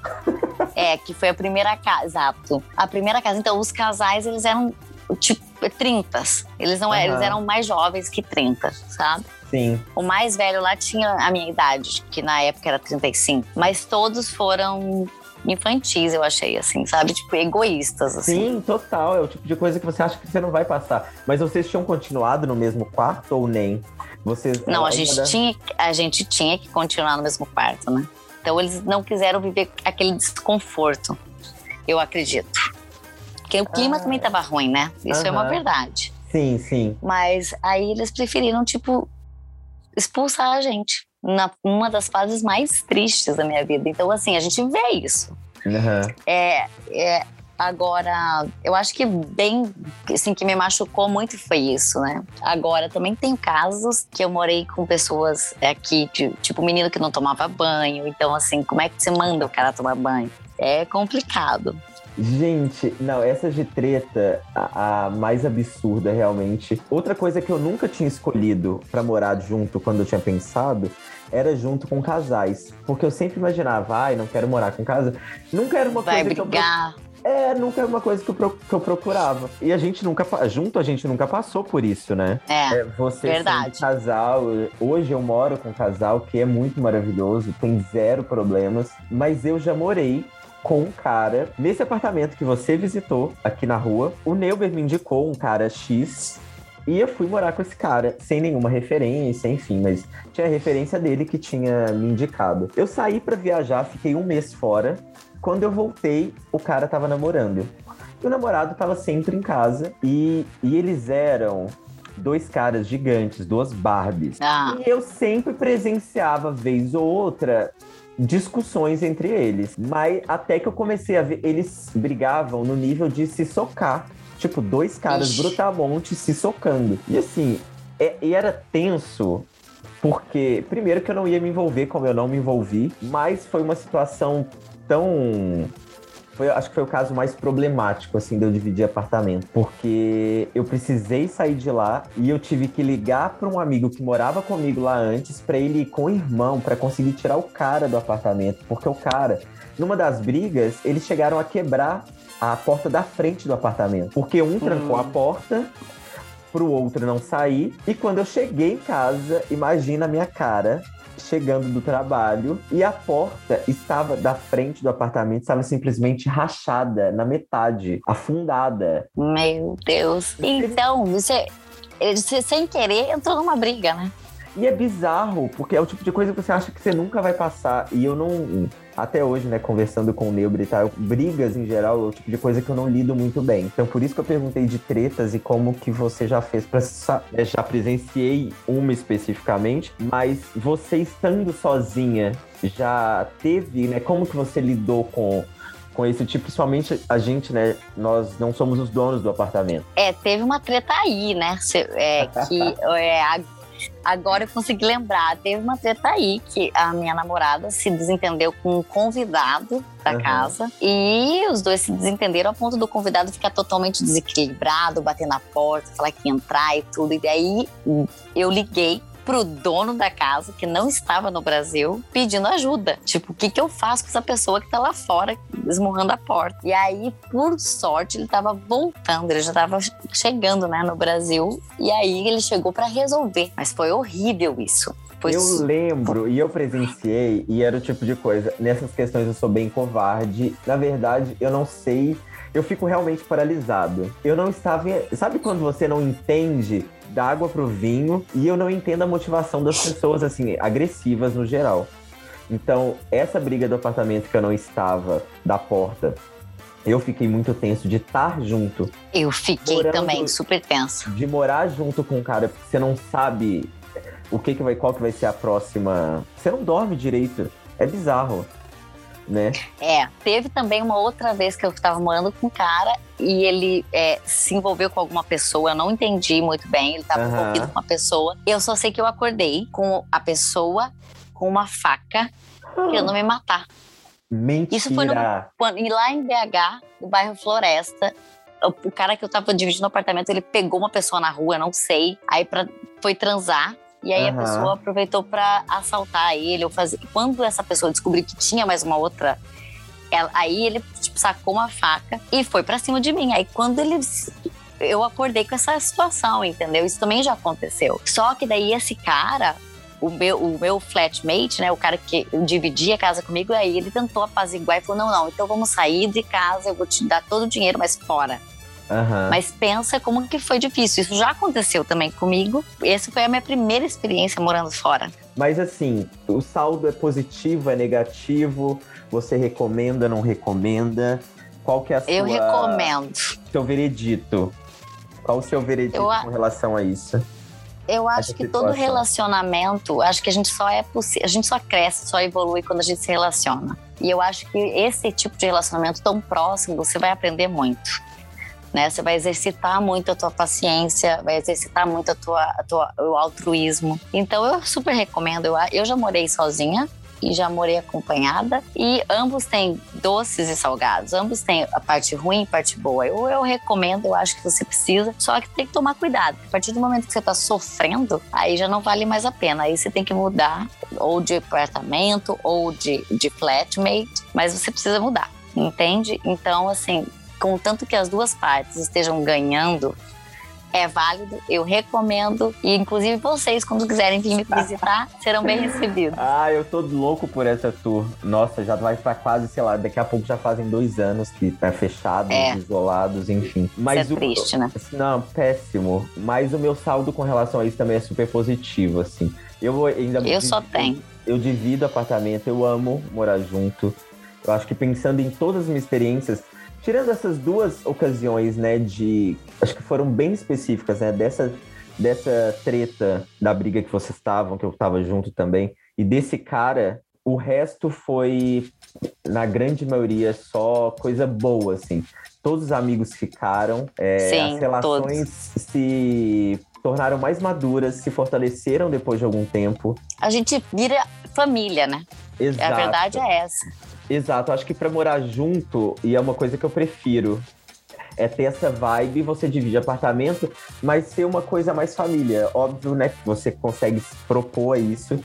É, que foi a primeira casa, exato. A primeira casa, então os casais eles eram tipo 30. Eles não uhum. eles eram mais jovens que 30, sabe? Sim. O mais velho lá tinha a minha idade, que na época era 35. Mas todos foram infantis, eu achei, assim, sabe? Tipo, egoístas, assim. Sim, total. É o tipo de coisa que você acha que você não vai passar. Mas vocês tinham continuado no mesmo quarto ou nem? Vocês, não, a gente, tinha, a gente tinha que continuar no mesmo quarto, né? Então eles não quiseram viver aquele desconforto, eu acredito. Porque o clima ah. também tava ruim, né? Isso é uma verdade. Sim, sim. Mas aí eles preferiram, tipo, expulsar a gente. Na uma das fases mais tristes da minha vida. Então, assim, a gente vê isso. Uhum. É, é, agora, eu acho que bem, assim, que me machucou muito foi isso, né? Agora, também tem casos que eu morei com pessoas aqui, de, tipo, menino que não tomava banho. Então, assim, como é que você manda o cara tomar banho? É complicado. Gente, não, essa de treta, a, a, mais absurda realmente. Outra coisa que eu nunca tinha escolhido para morar junto quando eu tinha pensado era junto com casais. Porque eu sempre imaginava, ai, não quero morar com casa. Nunca era uma Vai coisa brigar. que eu. É, nunca era uma coisa que eu, que eu procurava. E a gente nunca, junto a gente nunca passou por isso, né? É, é você verdade. casal, hoje eu moro com um casal que é muito maravilhoso, tem zero problemas, mas eu já morei com um cara nesse apartamento que você visitou aqui na rua. O Neuber me indicou um cara X e eu fui morar com esse cara, sem nenhuma referência, enfim, mas tinha a referência dele que tinha me indicado. Eu saí para viajar, fiquei um mês fora. Quando eu voltei, o cara tava namorando. E o namorado tava sempre em casa e, e eles eram dois caras gigantes, duas Barbies. Ah. E eu sempre presenciava, vez ou outra, discussões entre eles. Mas até que eu comecei a ver, eles brigavam no nível de se socar. Tipo, dois caras Ixi. brutamontes se socando. E assim, é, e era tenso. Porque, primeiro, que eu não ia me envolver como eu não me envolvi, mas foi uma situação tão foi, acho que foi o caso mais problemático, assim, de eu dividir apartamento. Porque eu precisei sair de lá e eu tive que ligar para um amigo que morava comigo lá antes para ele ir com o irmão para conseguir tirar o cara do apartamento. Porque o cara, numa das brigas, eles chegaram a quebrar a porta da frente do apartamento. Porque um trancou a hum. porta pro outro não sair. E quando eu cheguei em casa, imagina a minha cara chegando do trabalho e a porta estava da frente do apartamento estava simplesmente rachada na metade, afundada. Meu Deus. Então, você, você sem querer entrou numa briga, né? E é bizarro, porque é o tipo de coisa que você acha que você nunca vai passar. E eu não até hoje, né, conversando com o Neubra e tal, brigas em geral é o tipo de coisa que eu não lido muito bem. Então, por isso que eu perguntei de tretas e como que você já fez para né, já presenciei uma especificamente, mas você estando sozinha já teve, né, como que você lidou com com esse tipo, principalmente a gente, né? Nós não somos os donos do apartamento. É, teve uma treta aí, né? É, que [laughs] é, a Agora eu consegui lembrar, teve uma treta aí que a minha namorada se desentendeu com um convidado da uhum. casa e os dois se desentenderam ao ponto do convidado ficar totalmente desequilibrado, bater na porta, falar que ia entrar e tudo. E daí eu liguei pro dono da casa, que não estava no Brasil, pedindo ajuda. Tipo, o que, que eu faço com essa pessoa que tá lá fora, esmurrando a porta? E aí, por sorte, ele tava voltando, ele já tava chegando, né, no Brasil. E aí ele chegou para resolver. Mas foi horrível isso. Foi eu lembro e eu presenciei, e era o tipo de coisa. Nessas questões eu sou bem covarde. Na verdade, eu não sei. Eu fico realmente paralisado. Eu não estava. Sabe quando você não entende da água pro vinho e eu não entendo a motivação das pessoas, assim, agressivas no geral. Então, essa briga do apartamento que eu não estava, da porta, eu fiquei muito tenso de estar junto Eu fiquei Morando- também super tensa. de morar junto com um cara porque você não sabe o que, que vai, qual que vai ser a próxima. Você não dorme direito. É bizarro, né? É, teve também uma outra vez que eu tava morando com um cara e ele é, se envolveu com alguma pessoa, eu não entendi muito bem, ele tava Aham. envolvido com uma pessoa. Eu só sei que eu acordei com a pessoa com uma faca querendo me matar. Mentira. Isso foi no- Quando, e lá em BH, no bairro Floresta, o, o cara que eu tava dividindo o apartamento, ele pegou uma pessoa na rua, não sei, aí pra, foi transar. E aí Aham. a pessoa aproveitou pra assaltar ele ou fazer. Quando essa pessoa descobriu que tinha mais uma outra, ela- aí ele tipo, sacou uma faca e foi pra cima de mim. Aí quando ele eu acordei com essa situação, entendeu? Isso também já aconteceu. Só que daí esse cara, o meu, o meu flatmate, né, o cara que dividia a casa comigo, aí ele tentou apaziguar e falou: não, não, então vamos sair de casa, eu vou te dar todo o dinheiro, mas fora. Aham. Mas pensa como que foi difícil. Isso já aconteceu também comigo. Essa foi a minha primeira experiência morando fora. Mas assim, o saldo é positivo, é negativo? Você recomenda, não recomenda? Qual que é a sua, Eu recomendo. seu veredito? Qual o seu veredito Eu com relação a isso? Eu acho Essa que todo relacionamento, acho que a gente só é possível, a gente só cresce, só evolui quando a gente se relaciona. E eu acho que esse tipo de relacionamento tão próximo, você vai aprender muito. Né? Você vai exercitar muito a tua paciência, vai exercitar muito a tua, a tua, o altruísmo. Então eu super recomendo. Eu, eu já morei sozinha e já morei acompanhada. E ambos têm doces e salgados. Ambos têm a parte ruim e a parte boa. Eu, eu recomendo, eu acho que você precisa. Só que tem que tomar cuidado. A partir do momento que você está sofrendo, aí já não vale mais a pena. Aí você tem que mudar ou de apartamento ou de, de flatmate. Mas você precisa mudar, entende? Então, assim, contanto que as duas partes estejam ganhando, é válido, eu recomendo. E inclusive vocês, quando quiserem vir me [laughs] visitar, serão bem recebidos. Ah, eu tô louco por essa tour. Nossa, já vai pra quase, sei lá, daqui a pouco já fazem dois anos que tá fechado, É. isolados, enfim. Mas Isso é o- triste, né? Não, péssimo. Mas o meu saldo com relação a isso também é super positivo, assim. Eu vou ainda. Eu só tenho. Eu divido apartamento, eu amo morar junto. Eu acho que pensando em todas as minhas experiências, tirando essas duas ocasiões, né, de. Acho que foram bem específicas, né, dessa, dessa treta da briga que vocês estavam, que eu tava junto também, e desse cara, o resto foi, na grande maioria, só coisa boa, assim. Todos os amigos ficaram, é, Sim, as relações se tornaram mais maduras, se fortaleceram depois de algum tempo. A gente vira família, né? Exato. A verdade é essa. Exato, acho que pra morar junto, e é uma coisa que eu prefiro, é ter essa vibe, você divide apartamento, mas ser uma coisa mais família. Óbvio, né, que você consegue se propor a isso.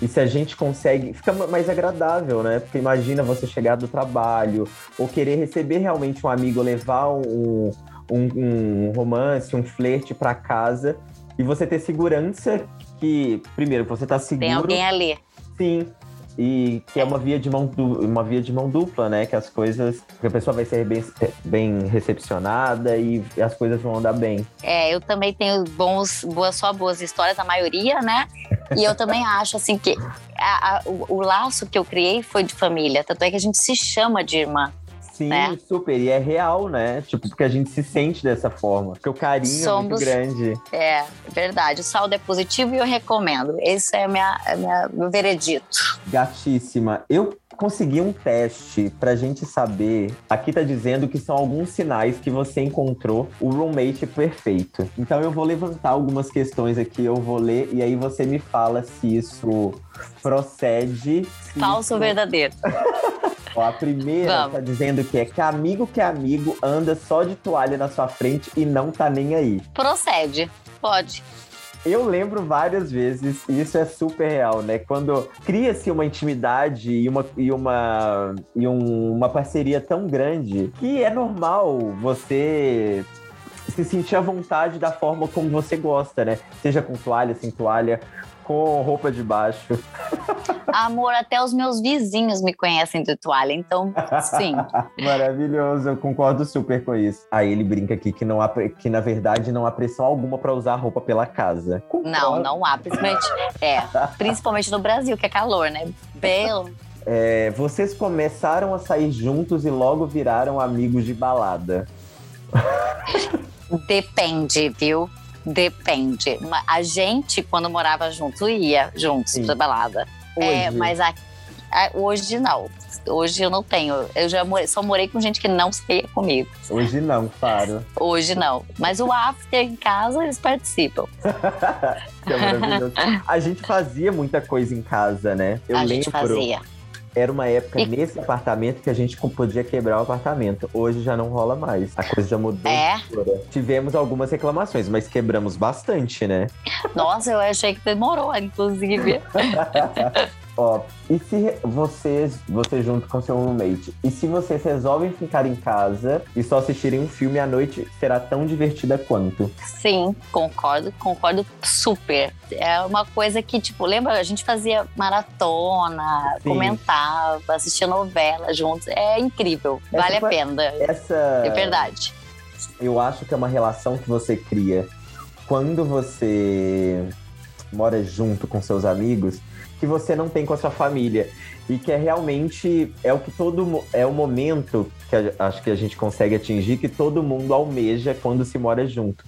E se a gente consegue, fica mais agradável, né? Porque imagina você chegar do trabalho, ou querer receber realmente um amigo, levar um, um, um romance, um flerte pra casa, e você ter segurança que, primeiro, você tá seguro. Tem alguém ali. Sim. E que é uma via de mão, uma via de mão dupla, né? Que as coisas. Que a pessoa vai ser bem, bem recepcionada e as coisas vão andar bem. É, eu também tenho bons, boas, só boas histórias, a maioria, né? E eu também acho, assim, que a- a- o, o laço que eu criei foi de família. Tanto é que a gente se chama de irmã. Sim, Né? super. E é real, né? Tipo, porque a gente se sente dessa forma. Porque o carinho é Somos- muito grande. É, verdade. O saldo é positivo e eu recomendo. Esse é minha, é minha, meu veredito. Gatíssima. Eu consegui um teste pra gente saber. Aqui tá dizendo que são alguns sinais que você encontrou o roommate perfeito. Então eu vou levantar algumas questões aqui, eu vou ler e aí você me fala se isso procede. Falso ou verdadeiro? [laughs] Ó, a primeira Vamos. tá dizendo que é que amigo que é amigo anda só de toalha na sua frente e não tá nem aí. Procede. Pode. Eu lembro várias vezes, e isso é super real, né? Quando cria-se uma intimidade e uma, e uma, e um- uma parceria tão grande que é normal você se sentir à vontade da forma como você gosta, né? Seja com toalha, sem toalha, com roupa de baixo. [laughs] Amor, até os meus vizinhos me conhecem de toalha, então sim. [laughs] Maravilhoso, eu concordo super com isso. Aí ele brinca aqui que, não há, que na verdade não há pressão alguma pra usar roupa pela casa. Não, não há, principalmente, [laughs] é, principalmente no Brasil, que é calor, né? Belo. É, vocês começaram a sair juntos e logo viraram amigos de balada. [laughs] Depende, viu? Depende. A gente, quando morava junto, ia juntos Sim. pra balada. É, Hoje. mas a- a- hoje não. Hoje eu não tenho. Eu já morei, só morei com gente que não saía comigo. Hoje não, claro. Hoje não. Mas o after em casa, eles participam. [laughs] Que é maravilhoso. A gente fazia muita coisa em casa, né? Eu a lembro. gente fazia. Era uma época E- nesse apartamento que a gente podia quebrar o apartamento. Hoje já não rola mais. A coisa já mudou. É. Tivemos algumas reclamações, mas quebramos bastante, né? Nossa, eu achei que demorou, inclusive. [laughs] Ó, e se vocês, você junto com seu roommate, e se vocês resolvem ficar em casa e só assistirem um filme à noite, será tão divertida quanto? Sim, concordo, concordo super. É uma coisa que, tipo, lembra? A gente fazia maratona, Sim. comentava, assistia novela juntos. É incrível, Essa vale a pena. Essa. É verdade. eu acho que é uma relação que você cria quando você mora junto com seus amigos que você não tem com a sua família e que é realmente é o que todo é o momento que a- acho que a gente consegue atingir que todo mundo almeja quando se mora junto.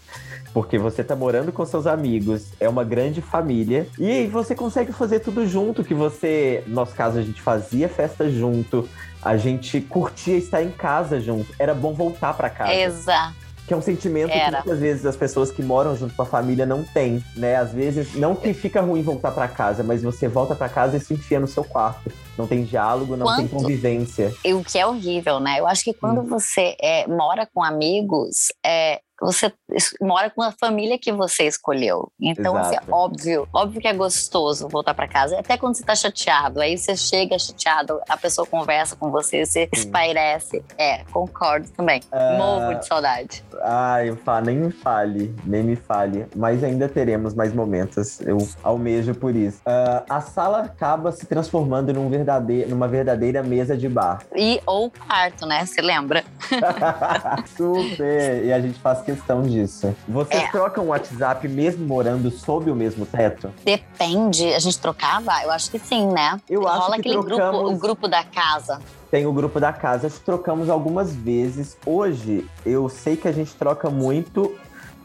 Porque você tá morando com seus amigos, é uma grande família, e você consegue fazer tudo junto, que você, no nosso caso, a gente fazia festa junto, a gente curtia estar em casa junto. Era bom voltar pra casa. Exato. Que é um sentimento Era. que muitas vezes as pessoas que moram junto com a família não têm, né? Às vezes, não que fica ruim voltar pra casa, mas você volta pra casa e se enfia no seu quarto. Não tem diálogo, não tem Quanto- convivência. E o que é horrível, né? Eu acho que quando você é, mora com amigos, é, você mora com a família que você escolheu. Então, assim, óbvio, óbvio que é gostoso voltar pra casa. Até quando você tá chateado, aí você chega chateado, a pessoa conversa com você, você espairece. É, concordo também. Ah. Morro de saudade. Ai, fa- nem me fale, nem me fale. Mas ainda teremos mais momentos. Eu almejo por isso. Ah, a sala acaba se transformando num verdade- numa verdadeira mesa de bar. E ou quarto, né? Você lembra? [laughs] Super! E a gente faz questão disso. Vocês É. trocam o WhatsApp mesmo morando sob o mesmo teto? Depende. A gente trocava? Eu acho que sim, né? Eu acho Rola que aquele grupo, trocamos- o grupo da casa. Tem o grupo da casa, acho que trocamos algumas vezes. Hoje, eu sei que a gente troca muito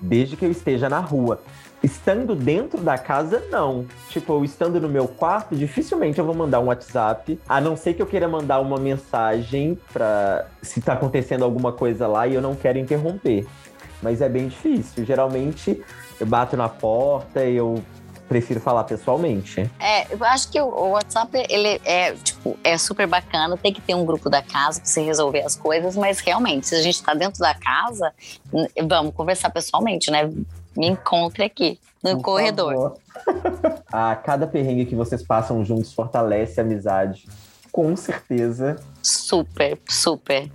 desde que eu esteja na rua. Estando dentro da casa, não. Tipo, eu estando no meu quarto, dificilmente eu vou mandar um WhatsApp. A não ser que eu queira mandar uma mensagem pra se tá acontecendo alguma coisa lá e eu não quero interromper. Mas é bem difícil. Geralmente, eu bato na porta e eu prefiro falar pessoalmente. É, eu acho que o WhatsApp, ele é, tipo, é super bacana, tem que ter um grupo da casa pra você resolver as coisas, mas realmente, se a gente tá dentro da casa, vamos conversar pessoalmente, né? Me encontre aqui, no Por corredor. favor. a [laughs] cada perrengue que vocês passam juntos fortalece a amizade. Com certeza. Super, super.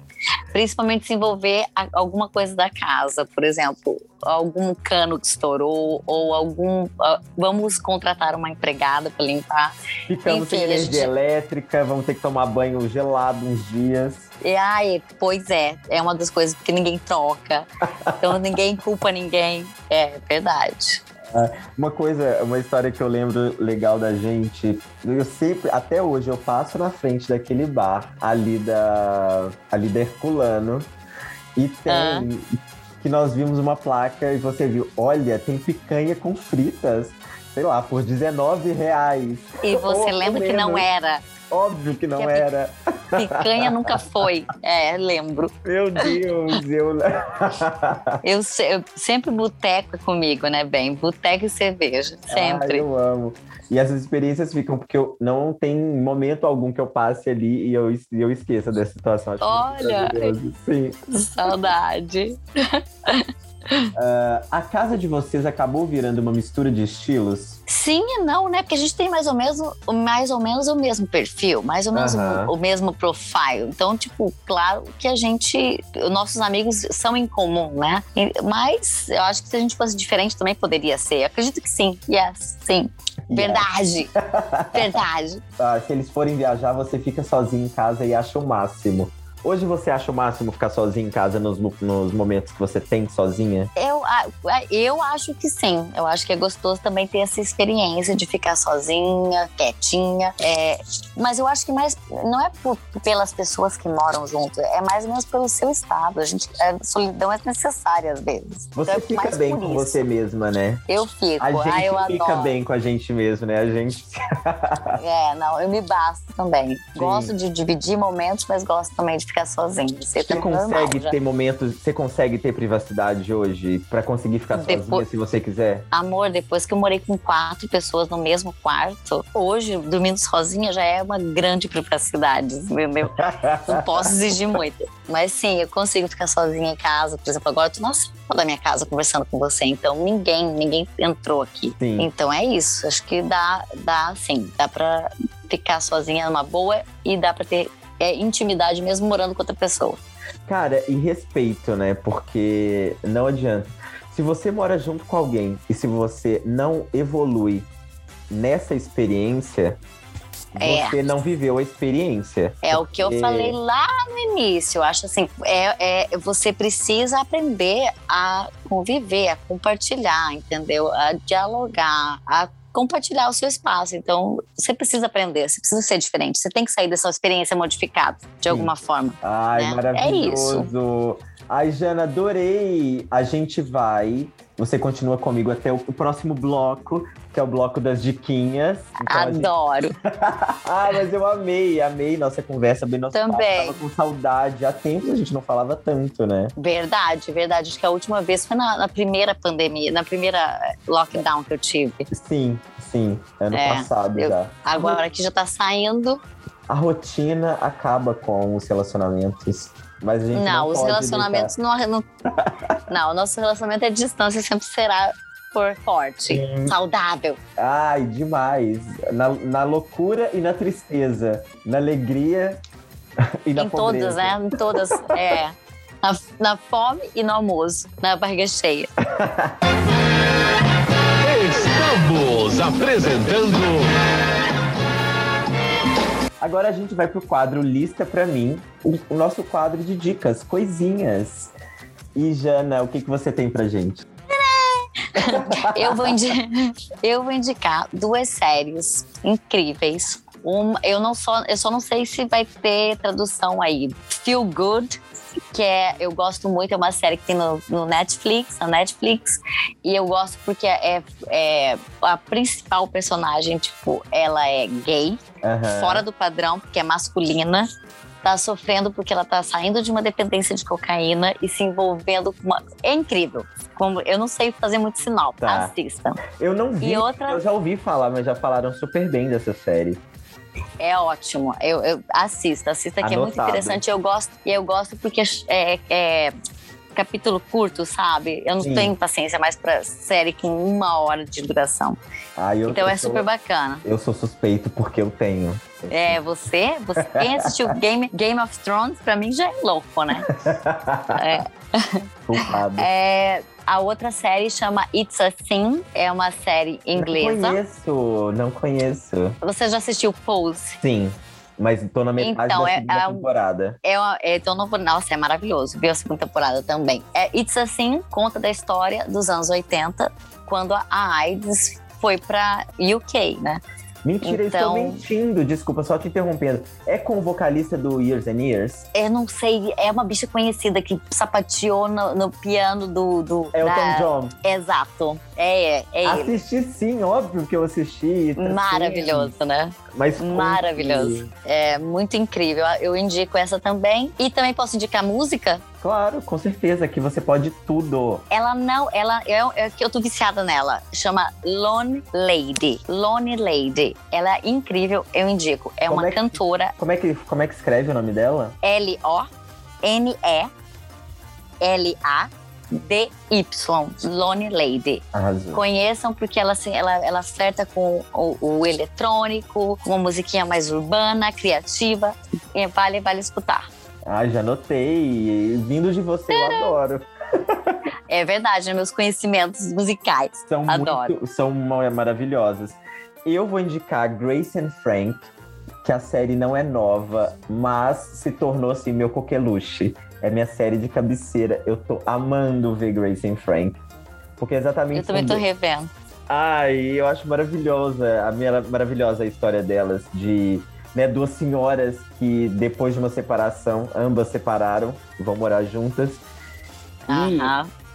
Principalmente se envolver alguma coisa da casa, por exemplo, algum cano que estourou, ou algum. ah, vamos contratar uma empregada para limpar. Ficamos Enfim, sem energia gente- elétrica, vamos ter que tomar banho gelado uns dias. E ai, pois é, é uma das coisas que ninguém troca. Então ninguém culpa ninguém. É verdade. Uma coisa, uma história que eu lembro legal da gente, eu sempre, até hoje, eu passo na frente daquele bar ali da, ali da Herculano e tem Ah. que nós vimos uma placa e você viu, olha, tem picanha com fritas, sei lá, por 19 reais. E você lembra que não era. Óbvio que não Que era. Picanha nunca foi. É, lembro. Meu Deus, eu. [laughs] Eu, se- eu- sempre boteco é comigo, né, bem? Boteco e cerveja. Sempre. Ai, eu amo. E essas experiências ficam porque eu não tem momento algum que eu passe ali e eu, eu esqueça dessa situação. Acho muito Olha. Sim. Saudade. [laughs] Uh, a casa de vocês acabou virando uma mistura de estilos? Sim e não, né? Porque a gente tem mais ou menos, mais ou menos o mesmo perfil, mais ou menos Aham. o, o mesmo profile. Então, tipo, claro que a gente, nossos amigos são em comum, né? E- Mas eu acho que se a gente fosse diferente também poderia ser. Eu acredito que sim. Yes, sim. Verdade. [laughs] Verdade. Ah, se eles forem viajar, você fica sozinho em casa e acha o máximo. Hoje você acha o máximo ficar sozinho em casa nos, nos momentos que você tem sozinha? Eu, eu acho que sim. Eu acho que é gostoso também ter essa experiência de ficar sozinha, quietinha. É, mas eu acho que mais não é por- pelas pessoas que moram junto, é mais ou menos pelo seu estado. A gente, a solidão é necessária às vezes. Você Então, fica bem com você mesma, né? Eu fico. A gente ah, fica adoro. bem com a gente mesmo, né? A gente. É, não, eu me basto também. Gosto de dividir momentos, mas gosto também de ficar sozinha. Isso é Você normal, consegue já. ter momentos. Você consegue ter privacidade hoje pra conseguir ficar Depois- sozinha se você quiser? Amor, depois que eu morei com quatro pessoas no mesmo quarto, hoje, dormindo sozinha já é uma grande privacidade, [laughs] entendeu? Não posso exigir muito. Mas sim, eu consigo ficar sozinha em casa. Por exemplo, agora eu tô na sala da minha casa conversando com você. Então ninguém, ninguém entrou aqui. Sim. Então é isso. Acho que dá, dá sim. Dá pra ficar sozinha numa boa e dá pra ter é, intimidade mesmo morando com outra pessoa. Cara, e respeito, né? Porque não adianta. Se você mora junto com alguém e se você não evolui nessa experiência, É. você não viveu a experiência. É o que eu Porque- falei lá no início. Eu acho assim, é, é- você precisa aprender a conviver, a compartilhar, entendeu? A dialogar, a compartilhar o seu espaço. Então, você precisa aprender, você precisa ser diferente. Você tem que sair dessa experiência modificada, de alguma forma. Ai, né? maravilhoso. Ai, Jana, adorei. A gente vai. Você continua comigo até o próximo bloco, que é o bloco das diquinhas. Então, a gente- Adoro. [laughs] Ah, mas eu amei, amei nossa conversa bem nossa Também. Tava com saudade. Há tempo a gente não falava tanto, né? Verdade, verdade. Acho que a última vez foi na, na primeira pandemia, na primeira lockdown que eu tive. Sim, sim. Ano É, passado eu- já. Agora que já tá saindo, A rotina acaba com os relacionamentos. Mas a gente não, Não, os pode relacionamentos não, não. Não, o nosso relacionamento à distância sempre será por forte, Sim. saudável. Ai, demais. Na, na loucura e na tristeza. Na alegria [laughs] e na em pobreza. todas, né? Em todas. É. Na, na fome e no almoço, na barriga cheia. Estamos apresentando Agora a gente vai pro quadro Lista Pra Mim. O, o nosso quadro de dicas, coisinhas. E, Jana, o que, que você tem pra gente? [laughs] Eu vou, [laughs] eu vou indicar duas séries incríveis. Uma, eu não só, eu só não sei se vai ter tradução aí. Feel Good, que é, eu gosto muito, é uma série que tem no, no Netflix, na Netflix, e eu gosto porque é, é a principal personagem, tipo, ela é gay, fora do padrão, porque é masculina. Tá sofrendo porque ela tá saindo de uma dependência de cocaína e se envolvendo com uma. É incrível. Como, eu não sei fazer muito sinal. Tá. Assistam. Eu não vi, outra- eu já ouvi falar, mas já falaram super bem dessa série. É ótimo. Eu, eu assista, assista que é muito interessante. Eu gosto, e eu gosto porque é, é capítulo curto, sabe? Eu não Sim. tenho paciência mais pra série com uma hora de duração. Ah, eu, então eu é sou- super bacana. Eu sou suspeito porque eu tenho. É, você, você quem assistiu [laughs] Game, Game of Thrones, pra mim já é louco, né? [laughs] É, Culpado. É, a outra série chama It's a Thing, é uma série Não inglesa. conheço, não conheço. Você já assistiu Pose? Sim, mas tô na metade Então, da é- segunda é temporada. É, é, então não vou. Nossa, é maravilhoso. Viu a segunda temporada também. É, It's a Thing conta da história dos anos 80, quando a AIDS foi pra UK, né? Mentira, Então- eu estou mentindo, desculpa, só te interrompendo. É com o vocalista do Years and Years? Eu não sei, é uma bicha conhecida que sapateou no, no piano do. do É o da- Tom John. Exato. É, é, é ele. Assisti sim, óbvio que eu assisti. tá Maravilhoso, né? sim, Mas. Maravilhoso. É muito incrível. Eu indico essa também. E também posso indicar música. Claro, com certeza, que você pode tudo. Ela não, ela é, é que eu tô viciada nela. Chama Lone Lady. Lone Lady. Ela é incrível, eu indico. É Como uma é que- cantora Como é, que, como é que escreve o nome dela? L O N E L A DY, Lonely Lady. Arrasou. Conheçam porque ela, assim, ela, ela flerta com o, o eletrônico, com uma musiquinha mais urbana, criativa. Vale, vale escutar. Ah, já notei. Vindo de você, eu adoro. É verdade, meus conhecimentos musicais. São Adoro. muito, são ma- maravilhosas. Eu vou indicar Grace and Frank, que a série não é nova, mas se tornou assim meu coqueluche. É minha série de cabeceira. Eu tô amando ver Grace and Frank. Porque exatamente Eu também tô revendo. Ai, eu acho maravilhosa, a minha maravilhosa a história delas, de né, duas senhoras que depois de uma separação, ambas separaram, vão morar juntas. E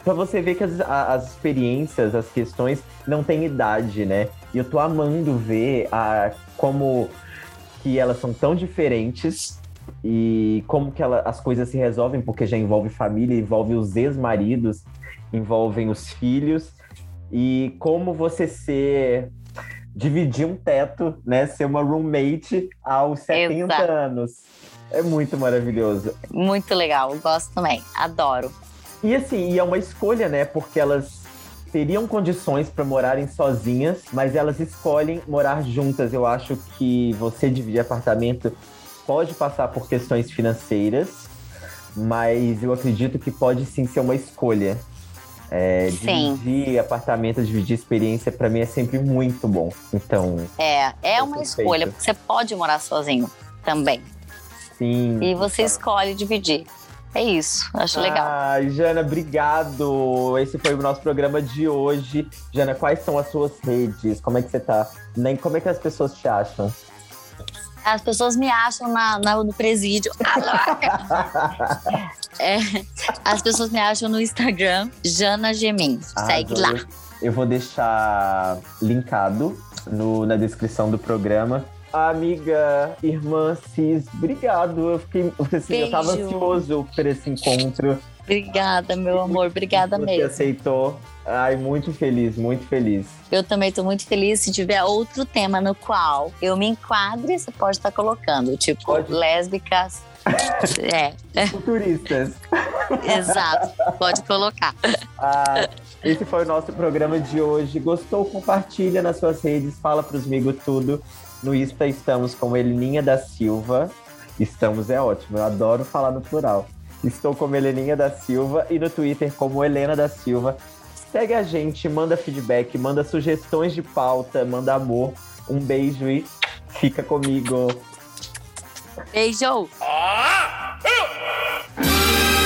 pra você ver que as, as experiências, as questões não têm idade, né? E eu tô amando ver a, como que elas são tão diferentes e como que ela- as coisas se resolvem, porque já envolve família, envolve os ex-maridos, envolvem os filhos e como você ser dividir um teto, né, ser uma roommate aos 70 Exato. anos. É muito maravilhoso. Muito legal, gosto também. Adoro. E assim, e é uma escolha, né? Porque elas teriam condições para morarem sozinhas, mas elas escolhem morar juntas. Eu acho que você dividir apartamento pode passar por questões financeiras, mas eu acredito que pode sim ser uma escolha. É, Sim. dividir apartamento, dividir experiência, para mim é sempre muito bom. Então, É, é uma Perfeito. escolha, porque você pode morar sozinho também. sim. E você escolhe dividir. É isso, acho legal. Ai, Jana, obrigado. Esse foi o nosso programa de hoje. Jana, quais são as suas redes? Como é que você tá? Nem como é que as pessoas te acham? As pessoas me acham na, na- no presídio. [laughs] [laughs] É, as pessoas me acham no Instagram, Jana Gemin. Segue lá. Eu, vou deixar linkado no- na descrição do programa. Amiga, irmã Cis, obrigado. Eu fiquei, assim, eu tava ansioso por esse encontro. Obrigada, meu amor. Obrigada Você mesmo. aceitou. Ai, muito feliz, muito feliz. Eu também tô muito feliz se tiver outro tema no qual eu me enquadre, você pode estar colocando. Tipo, Pode. lésbicas. É, Futuristas. exato. Pode colocar. Ah, esse foi o nosso programa de hoje. Gostou? Compartilha nas suas redes, fala pros amigos tudo. No Insta estamos com Heleninha da Silva. Estamos é ótimo, eu adoro falar no plural. Estou como Heleninha da Silva e no Twitter como Helena da Silva. Segue a gente, manda feedback, manda sugestões de pauta, manda amor. Um beijo e fica comigo. Beijo! Ah! ah!